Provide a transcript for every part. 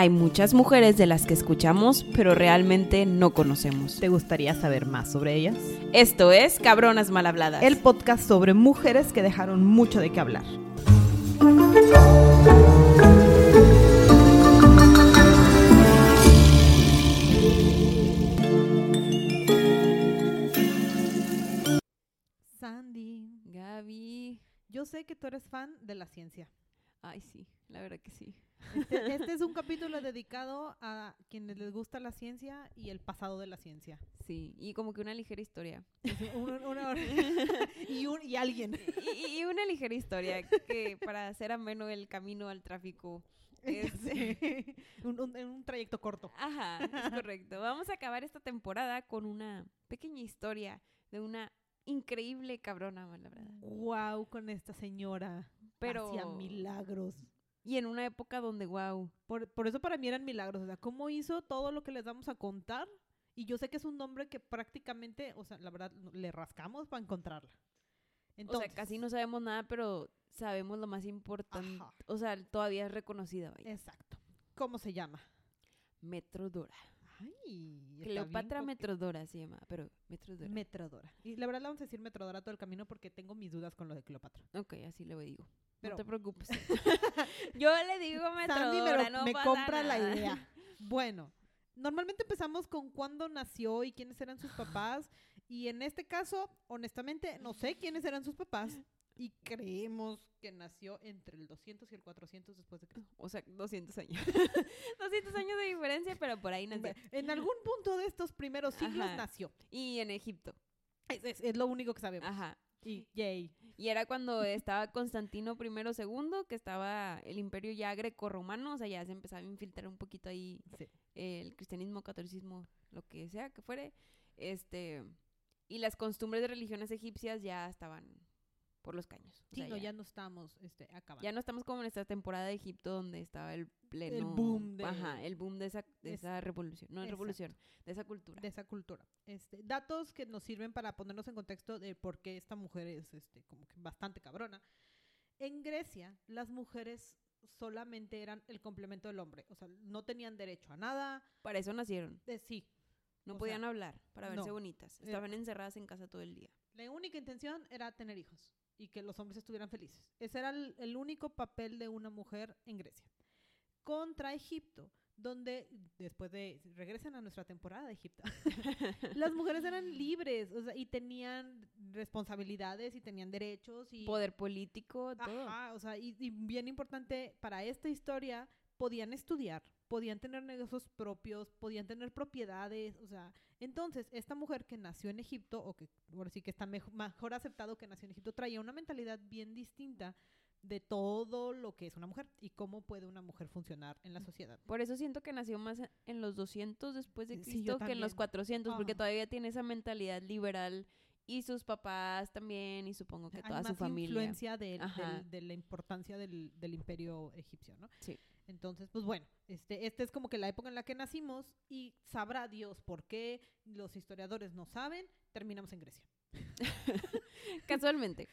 Hay muchas mujeres de las que escuchamos, pero realmente no conocemos. ¿Te gustaría saber más sobre ellas? Esto es Cabronas Mal Habladas. El podcast sobre mujeres que dejaron mucho de qué hablar. Sandy, Gaby. yo sé que tú eres fan de la ciencia. Ay, sí, la verdad que sí. Este, este es un capítulo dedicado a quienes les gusta la ciencia y el pasado de la ciencia. Sí, y como que una ligera historia. Una hora- y, un- y alguien. Y, y una ligera historia que para hacer ameno el camino al tráfico. Es, Sí. un, un trayecto corto. Ajá, es correcto. Vamos a acabar esta temporada con una pequeña historia de una increíble cabrona, la verdad. Wow, con esta señora. Pero Hacía milagros. y en una época donde wow, Por, por eso para mí eran milagros. O sea, cómo hizo todo lo que les vamos a contar. Y yo sé que es un nombre que prácticamente, o sea, la verdad, le rascamos para encontrarla. o sea, casi no sabemos nada, pero sabemos lo más importante. Ajá. O sea, todavía es reconocida, vaya. Exacto. ¿Cómo se llama? Metrodora. Ay, Cleopatra Metrodora se llama, pero Metrodora. Metrodora. Y la verdad le vamos a decir Metrodora todo el camino porque tengo mis dudas con lo de Cleopatra. ok, así le digo. Pero- no te preocupes. Yo le digo me, Metrodora, no me pasa compra la idea. Bueno, normalmente empezamos con cuándo nació y quiénes eran sus papás. Y en este caso, honestamente, no sé quiénes eran sus papás. Y creemos que nació entre el 200 y el 400 después de Cristo. O sea, 200 años. 200 años de diferencia, pero por ahí nació. En algún punto de estos primeros siglos Ajá. nació. Y en Egipto. Es, es- es lo único que sabemos. Ajá. Y yay. Y era cuando estaba Constantino I II, que estaba el imperio ya greco-romano, o sea, ya se empezaba a infiltrar un poquito ahí Sí. el cristianismo, catolicismo, lo que sea que fuere. Este, y las costumbres de religiones egipcias ya estaban por los caños. o Sí, sea, no, ya, ya no estamos este, acabando. ya no estamos como en esta temporada de Egipto donde estaba el pleno... boom de- Ajá, el boom de esa, de Es- esa revolución. No, exacto. revolución, de esa cultura. de esa cultura. Este, datos que nos sirven para ponernos en contexto de por qué esta mujer es este, como que bastante cabrona. En Grecia, las mujeres solamente eran el complemento del hombre. O sea, no tenían derecho a nada. Para eso nacieron. De, sí, No O podían sea, hablar, para verse no. bonitas. Eh, Estaban encerradas en casa todo el día. la única intención era tener hijos y que los hombres estuvieran felices. Ese era el, el único papel de una mujer en Grecia. Contra Egipto, donde después de regresan a nuestra temporada de Egipto, las mujeres eran libres, o sea, y tenían responsabilidades y tenían derechos y Poder político, todo. Ajá, o sea, y, y bien importante para esta historia, podían estudiar, podían tener negocios propios, podían tener propiedades, o sea, entonces esta mujer que nació en Egipto, o que ahora sí que está mejo- mejor aceptado que nació en Egipto, traía una mentalidad bien distinta de todo lo que es una mujer y cómo puede una mujer funcionar en la sociedad. Por eso siento que nació más en los 200 después de Sí, Cristo que en los también. 400, porque todavía tiene esa mentalidad liberal y sus papás también y supongo que Hay toda su familia. influencia Ajá. del- de la importancia del, del imperio egipcio, ¿no? Sí. Entonces, pues bueno, este, esta es como que la época en la que nacimos y sabrá Dios por qué los historiadores no saben, terminamos en Grecia. Casualmente.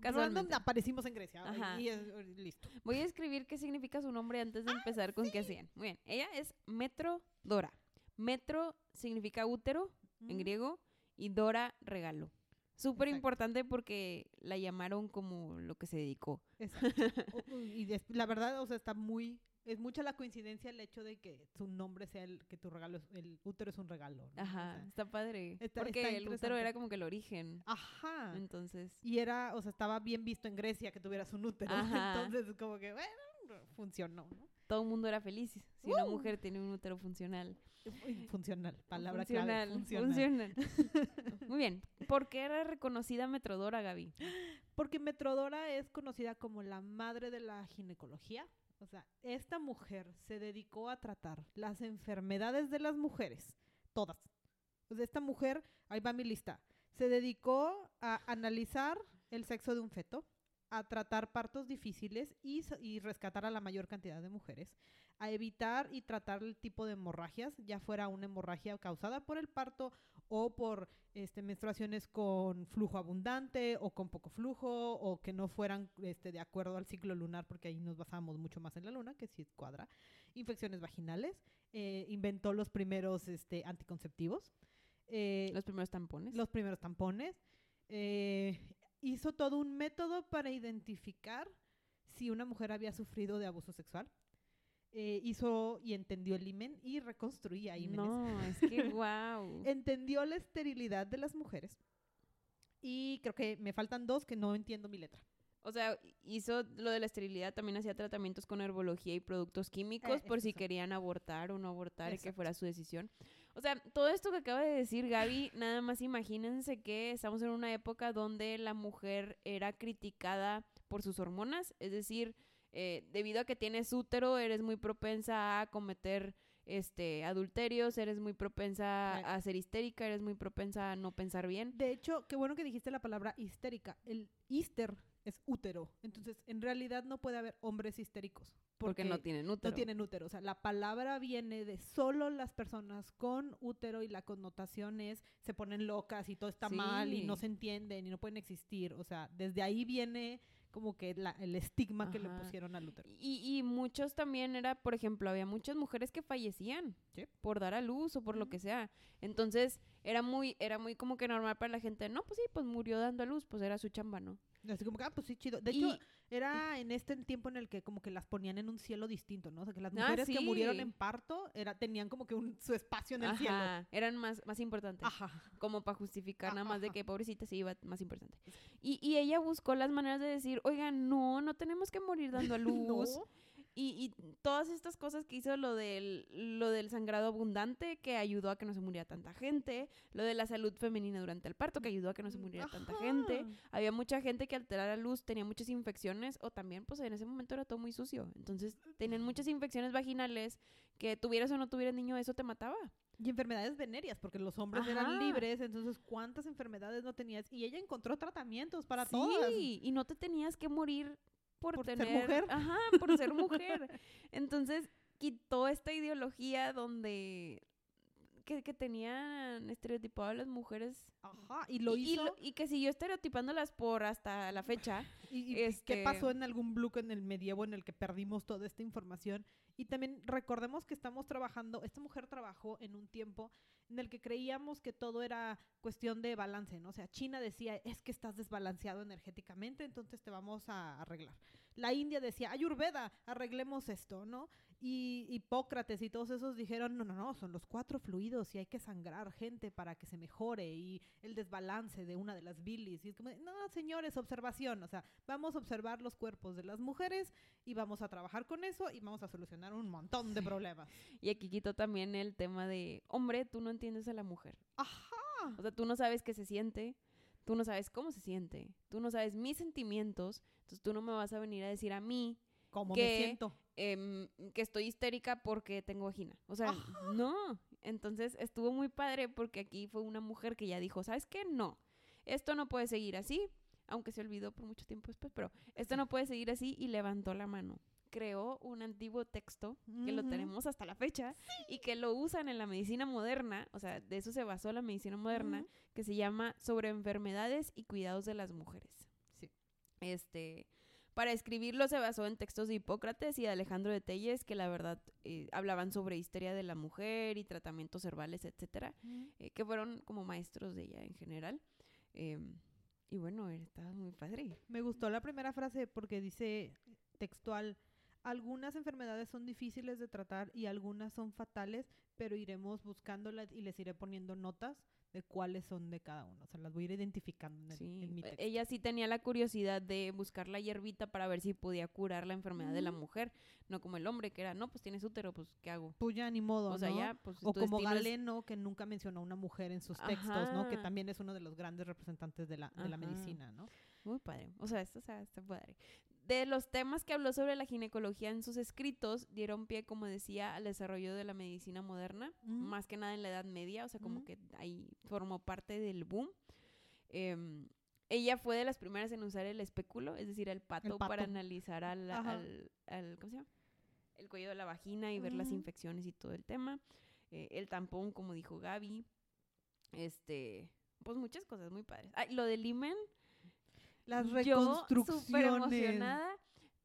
Casualmente. aparecimos en Grecia Ajá. y es- listo. Voy a escribir qué significa su nombre antes de empezar con qué hacían. Muy bien. Ella es Metro Dora. Metro significa útero en griego y Dora regalo. Súper importante porque la llamaron como lo que se dedicó. exacto. Y la verdad, o sea, está muy es mucha la coincidencia el hecho de que su nombre sea el que tu regalo es, el útero es un regalo. ¿no? O Ajá, sea, está padre. está- porque está el útero era como que el origen. ajá. Entonces, Y era, o sea, estaba bien visto en Grecia que tuvieras un útero. Ajá. Entonces, como que, bueno, funcionó, ¿no? todo el mundo era feliz si una Uh. mujer tiene un útero funcional. Funcional, palabra funcional, clave. Funcional. funcional. Muy bien. ¿Por qué era reconocida Metrodora, Gaby? Porque Metrodora es conocida como la madre de la ginecología. O sea, esta mujer se dedicó a tratar las enfermedades de las mujeres, todas. O sea, esta mujer, ahí va mi lista, se dedicó a analizar el sexo de un feto, a tratar partos difíciles y, y rescatar a la mayor cantidad de mujeres, a evitar y tratar el tipo de hemorragias, ya fuera una hemorragia causada por el parto o por este, menstruaciones con flujo abundante o con poco flujo o que no fueran este, de acuerdo al ciclo lunar porque ahí nos basamos mucho más en la luna, que sí cuadra. Infecciones vaginales, eh, inventó los primeros este, anticonceptivos. eh, Los primeros tampones. los primeros tampones. eh, hizo todo un método para identificar si una mujer había sufrido de abuso sexual. Eh, hizo y entendió el himen y reconstruía hímenes. No, es que wow. Entendió la esterilidad de las mujeres. Y creo que me faltan dos que no entiendo mi letra. O sea, hizo lo de la esterilidad, también hacía tratamientos con herbología y productos químicos Eh, por si querían abortar o no abortar y que fuera su decisión. O sea, todo esto que acaba de decir Gaby, nada más imagínense que estamos en una época donde la mujer era criticada por sus hormonas, es decir, eh, debido a que tienes útero, eres muy propensa a cometer este adulterios, eres muy propensa a ser histérica, eres muy propensa a no pensar bien. De hecho, qué bueno que dijiste la palabra histérica. El hister es útero. Entonces, en realidad no puede haber hombres histéricos. Porque, no tienen útero. No tienen útero. O sea, la palabra viene de solo las personas con útero y la connotación es se ponen locas y todo está mal y no se entienden y no pueden existir. O sea, desde ahí viene como que la- el estigma que le pusieron al útero. Y, y muchos también era, por ejemplo, había muchas mujeres que fallecían Sí. por dar a luz o por lo que sea. Entonces, era muy, era muy como que normal para la gente, no, pues sí, pues murió dando a luz, pues era su chamba, ¿no? Así como que, ah, pues sí, chido. De Y- hecho, era en este tiempo en el que como que las ponían en un cielo distinto, ¿no? O sea, que las Ah, mujeres que murieron sí. en parto era, tenían como que un, su espacio en el cielo. Ajá, eran más, más importantes. Ajá. Como para justificar nada más de que pobrecita se iba más importante. Y, y ella buscó las maneras de decir, oigan, no, no tenemos que morir dando a luz. No. Y, y todas estas cosas que hizo lo del, lo del sangrado abundante, que ayudó a que no se muriera tanta gente, lo de la salud femenina durante el parto, que ayudó a que no se muriera tanta gente. Había mucha gente que al tener a luz tenía muchas infecciones o también pues en ese momento era todo muy sucio. Entonces tenían muchas infecciones vaginales que tuvieras o no tuvieras niño, eso te mataba. Y enfermedades venéreas, porque los hombres eran libres, entonces ¿cuántas enfermedades no tenías? Y ella encontró tratamientos para sí, todas. y no te tenías que morir por, Por ser tener... mujer. Ajá, por ser mujer. Entonces quitó esta ideología donde... Que, que tenían estereotipado a las mujeres Ajá, y lo y, y hizo. lo- y que siguió estereotipándolas por hasta la fecha. ¿Y, y este- qué pasó en algún bloque en el medievo en el que perdimos toda esta información? Y también recordemos que estamos trabajando, esta mujer trabajó en un tiempo en el que creíamos que todo era cuestión de balance, ¿no? O sea, China decía, es que estás desbalanceado energéticamente, entonces te vamos a arreglar. La India decía, Ayurveda, arreglemos esto, ¿no? Y Hipócrates y todos esos dijeron, no, no, no, son los cuatro fluidos y hay que sangrar gente para que se mejore y el desbalance de una de las bilis. Y es como, no, señores, observación, o sea, vamos a observar los cuerpos de las mujeres y vamos a trabajar con eso y vamos a solucionar un montón de problemas. Y aquí quitó también el tema de, hombre, tú no entiendes a la mujer. Ajá. O sea, tú no sabes qué se siente, tú no sabes cómo se siente, tú no sabes mis sentimientos, entonces tú no me vas a venir a decir a mí ¿Cómo que- me siento? em, que estoy histérica porque tengo vagina. O sea, Ajá. no. Entonces estuvo muy padre porque aquí fue una mujer que ya dijo, ¿sabes qué? No, esto no puede seguir así, aunque se olvidó por mucho tiempo después, pero esto no puede seguir así y levantó la mano. Creó un antiguo texto que lo tenemos hasta la fecha y que lo usan en la medicina moderna, o sea, de eso se basó la medicina moderna, que se llama Sobre enfermedades y cuidados de las mujeres. Sí. Este, para escribirlo se basó en textos de Hipócrates y de Alejandro de Telles, que la verdad eh, hablaban sobre histeria de la mujer y tratamientos herbales, etcétera, eh, que fueron como maestros de ella en general. Em, y bueno, estaba muy padre. Me gustó la primera frase porque dice textual, algunas enfermedades son difíciles de tratar y algunas son fatales, pero iremos buscándolas y les iré poniendo notas de cuáles son de cada uno. O sea, las voy a ir identificando en, el- Sí, en mi e- texto. ella sí tenía la curiosidad de buscar la hierbita para ver si podía curar la enfermedad de la mujer, no como el hombre que era, no, pues tienes útero, pues ¿qué hago? Pues ya ni modo, O sea, ¿no? ya, pues O como es- Galeno, que nunca mencionó a una mujer en sus textos, ¿no? Que también es uno de los grandes representantes de la, de la medicina, ¿no? Muy padre. O sea, esto o sea, está padre. De los temas que habló sobre la ginecología en sus escritos, dieron pie, como decía, al desarrollo de la medicina moderna, más que nada en la Edad Media, o sea, como que ahí formó parte del boom. Em, ella fue de las primeras en usar el espéculo, es decir, el pato, para pato. analizar al, al, al- ¿cómo se llama? El cuello de la vagina y ver las infecciones y todo el tema. Eh, el tampón, como dijo Gaby. Este, pues muchas cosas muy padres. Ay, lo del imen, Las yo súper reconstrucciones. emocionada.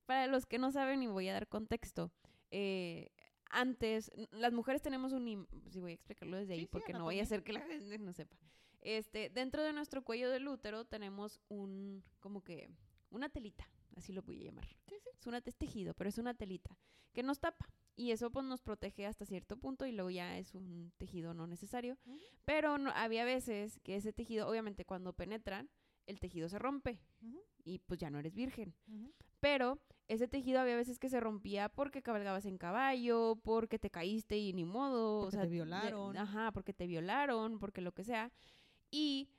Para los que no saben, y voy a dar contexto. eh, antes, las mujeres tenemos un... Sí, voy a explicarlo desde ahí Sí, sí, porque no voy a hacer que la gente no sepa. Este, dentro de nuestro cuello del útero tenemos un, como que, una telita, así lo voy a llamar. Sí. Es una es tejido, pero es una telita que nos tapa. Y eso pues nos protege hasta cierto punto y luego ya es un tejido no necesario. Ujú. Pero no, había veces que ese tejido, obviamente cuando penetran, el tejido se rompe y pues ya no eres virgen. Pero ese tejido había veces que se rompía porque cabalgabas en caballo, porque te caíste y ni modo. Porque o sea, te violaron. ajá, porque te violaron, porque lo que sea. Y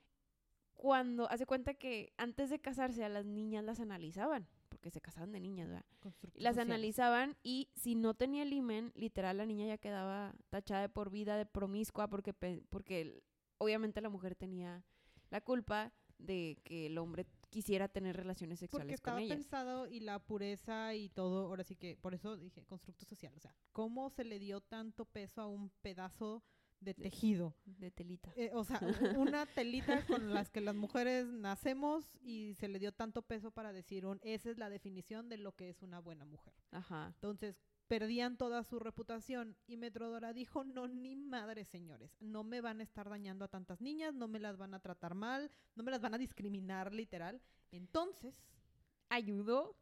cuando hace cuenta que antes de casarse a las niñas las analizaban, porque se casaban de niñas, ¿verdad? Las analizaban y si no tenía el imen, literal la niña ya quedaba tachada de por vida de promiscua porque, porque obviamente la mujer tenía la culpa de que el hombre quisiera tener relaciones Porque sexuales estaba con ellas. pensado y la pureza y todo, ahora sí que, por eso dije constructo social, o sea, ¿cómo se le dio tanto peso a un pedazo de tejido? De telita. Eh, o sea, una telita con las que las mujeres nacemos y se le dio tanto peso para decir, un, esa es la definición de lo que es una buena mujer. Ajá. Entonces, perdían toda su reputación y Metrodora dijo, no, ni madre, señores, no me van a estar dañando a tantas niñas, no me las van a tratar mal, no me las van a discriminar literal. Entonces, Ayudó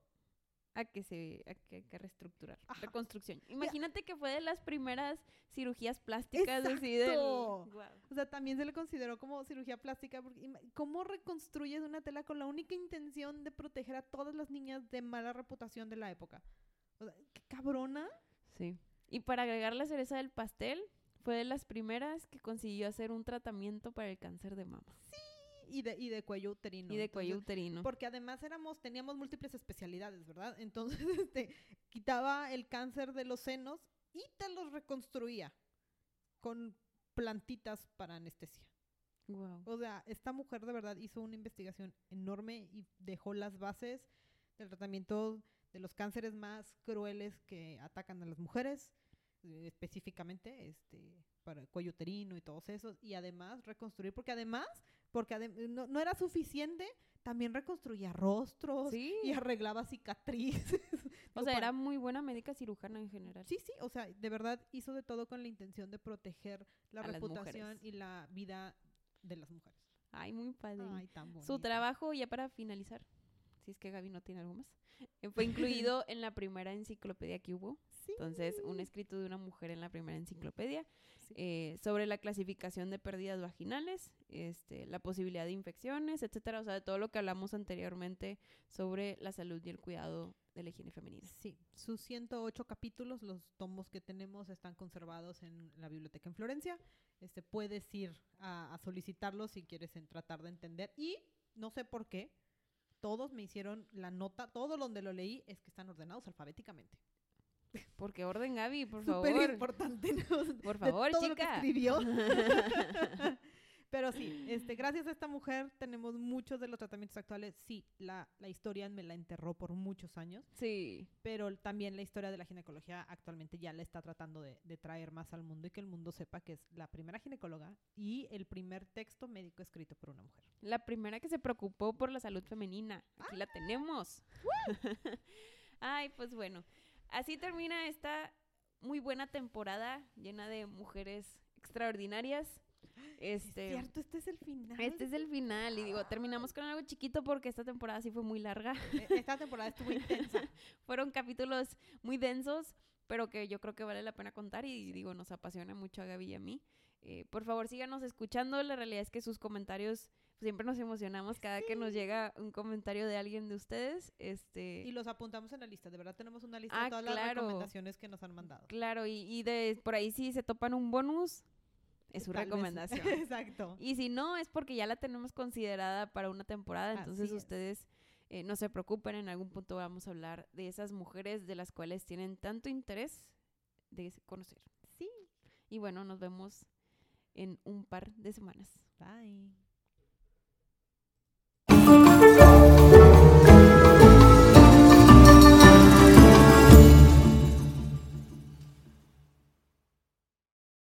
a que se a que, que reestructurar. Ajá. Reconstrucción. Imagínate que fue de las primeras cirugías plásticas así del. O sea, también se le consideró como cirugía plástica, porque ¿cómo reconstruyes una tela con la única intención de proteger a todas las niñas de mala reputación de la época? O sea, qué cabrona. Sí. Y para agregar la cereza del pastel, fue de las primeras que consiguió hacer un tratamiento para el cáncer de mama Y de, y de cuello uterino. y de cuello Entonces, uterino. Porque además éramos, teníamos múltiples especialidades, ¿verdad? Entonces, este, quitaba el cáncer de los senos y te los reconstruía con plantitas para anestesia. O sea, esta mujer de verdad hizo una investigación enorme y dejó las bases del tratamiento de los cánceres más crueles que atacan a las mujeres, eh, específicamente este para el cuello uterino y todos esos, y además reconstruir, porque además, porque adem- no, no era suficiente, también reconstruía rostros Sí. y arreglaba cicatrices. O sea, para- era muy buena médica cirujana en general. Sí, sí, o sea, de verdad hizo de todo con la intención de proteger la A reputación y la vida de las mujeres. Ay, muy padre. Ay, tan Su trabajo, ya para finalizar, si es que Gaby no tiene algo más, eh, fue incluido en la primera enciclopedia que hubo. Sí. Entonces, un escrito de una mujer en la primera enciclopedia Sí. eh, sobre la clasificación de pérdidas vaginales, este, la posibilidad de infecciones, etcétera. O sea, de todo lo que hablamos anteriormente sobre la salud y el cuidado de la higiene femenina. Sí, sus 108 capítulos, los tomos que tenemos están conservados en la biblioteca en Florencia. Este, puedes ir a, a solicitarlos si quieres en tratar de entender. Y no sé por qué, todos me hicieron la nota, todo donde lo leí es que están ordenados alfabéticamente. Porque orden, Gaby, por Súper favor. importante. ¿no? Por favor, todo lo que chica. escribió. Pero sí, este, gracias a esta mujer tenemos muchos de los tratamientos actuales. Sí, la, la historia me la enterró por muchos años. Sí, pero también la historia de la ginecología actualmente ya la está tratando de, de traer más al mundo y que el mundo sepa que es la primera ginecóloga y el primer texto médico escrito por una mujer. la primera que se preocupó por la salud femenina. Aquí la tenemos. Ay, pues bueno. Así termina esta muy buena temporada llena de mujeres extraordinarias. Este, es cierto, este es el final. Este es el final y digo, terminamos con algo chiquito porque esta temporada sí fue muy larga. E- Esta temporada estuvo intensa. Fueron capítulos muy densos, pero que yo creo que vale la pena contar y digo, nos apasiona mucho a Gaby y a mí. Eh, por favor, síganos escuchando. La realidad es que sus comentarios siempre nos emocionamos cada que nos llega un comentario de alguien de ustedes. Este, Y los apuntamos en la lista. De verdad tenemos una lista Ah, de todas las recomendaciones que nos han mandado. claro, y, y de por ahí si se topan un bonus, es su Tal vez. recomendación. Exacto. Y si no, es porque ya la tenemos considerada para una temporada, entonces ustedes eh, no se preocupen, en algún punto vamos a hablar de esas mujeres de las cuales tienen tanto interés de conocer. Sí. Y bueno, nos vemos en un par de semanas. Bye.